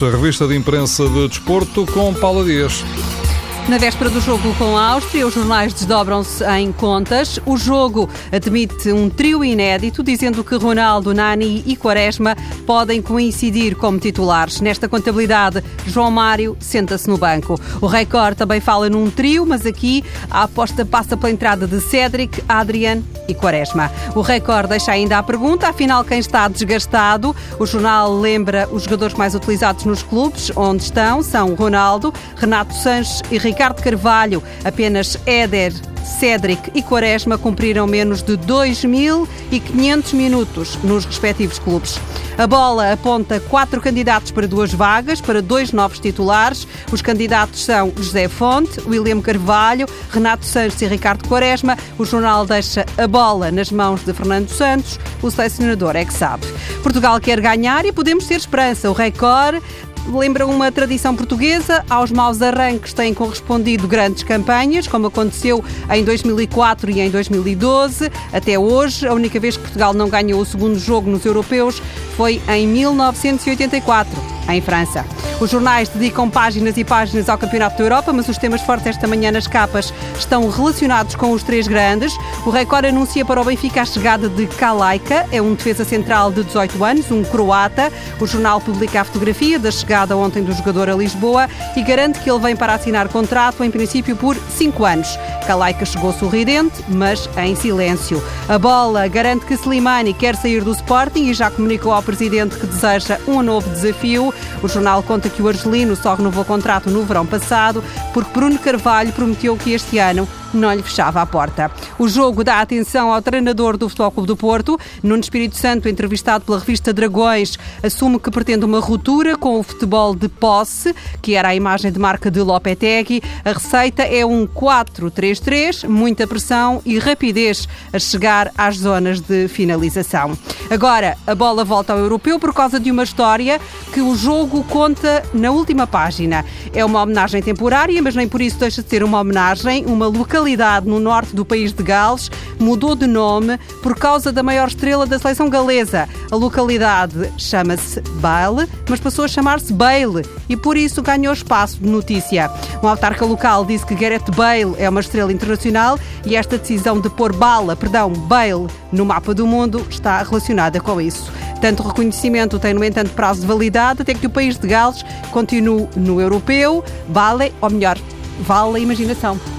A revista de imprensa de desporto com Paula Dias. Na véspera do jogo com a Áustria, os jornais desdobram-se em contas. O jogo admite um trio inédito, dizendo que Ronaldo, Nani e Quaresma podem coincidir como titulares. Nesta contabilidade, João Mário senta-se no banco. O Record também fala num trio, mas aqui a aposta passa pela entrada de Cédric, Adrian e Quaresma. O Record deixa ainda a pergunta, afinal, quem está desgastado? O jornal lembra os jogadores mais utilizados nos clubes, onde estão, são Ronaldo, Renato Sanches e Ricardo Ricardo Carvalho, apenas Éder, Cédric e Quaresma cumpriram menos de 2.500 minutos nos respectivos clubes. A bola aponta quatro candidatos para duas vagas, para dois novos titulares. Os candidatos são José Fonte, William Carvalho, Renato Santos e Ricardo Quaresma. O jornal deixa a bola nas mãos de Fernando Santos. O selecionador é que sabe. Portugal quer ganhar e podemos ter esperança. O recorde lembra uma tradição portuguesa. Aos maus arranques têm correspondido grandes campanhas, como aconteceu em 2004 e em 2012. Até hoje, a única vez que Portugal não ganhou o segundo jogo nos europeus foi em 1984, em França. Os jornais dedicam páginas e páginas ao Campeonato da Europa, mas os temas fortes esta manhã nas capas estão relacionados com os três grandes. O Record anuncia para o Benfica a chegada de Kalaika, é um defesa central de 18 anos, um croata. O jornal publica a fotografia da chegada ontem do jogador a Lisboa e garante que ele vem para assinar contrato, em princípio, por 5 anos. Kalaika chegou sorridente, mas em silêncio. A bola garante que Slimani quer sair do Sporting e já comunicou ao presidente que deseja um novo desafio. O jornal conta que o argelino só renovou contrato no verão passado porque Bruno Carvalho prometeu que este ano não lhe fechava a porta. O jogo dá atenção ao treinador do Futebol Clube do Porto. Nuno Espírito Santo, entrevistado pela revista Dragões, assume que pretende uma ruptura com o futebol de posse, que era a imagem de marca de Lopetegui. A receita é um 4-3-3, muita pressão e rapidez a chegar às zonas de finalização. Agora, a bola volta ao europeu por causa de uma história que o jogo conta na última página. É uma homenagem temporária, mas nem por isso deixa de ser uma homenagem, uma localização localidade no norte do país de Gales mudou de nome por causa da maior estrela da seleção galesa. A localidade chama-se Bale, mas passou a chamar-se Bale e por isso ganhou espaço de notícia. Um autarca local disse que Gareth Bale é uma estrela internacional e esta decisão de pôr bala, perdão, Bale no mapa do mundo está relacionada com isso. Tanto reconhecimento tem, no entanto, prazo de validade até que o país de Gales continue no europeu, vale, ou melhor, vale a imaginação.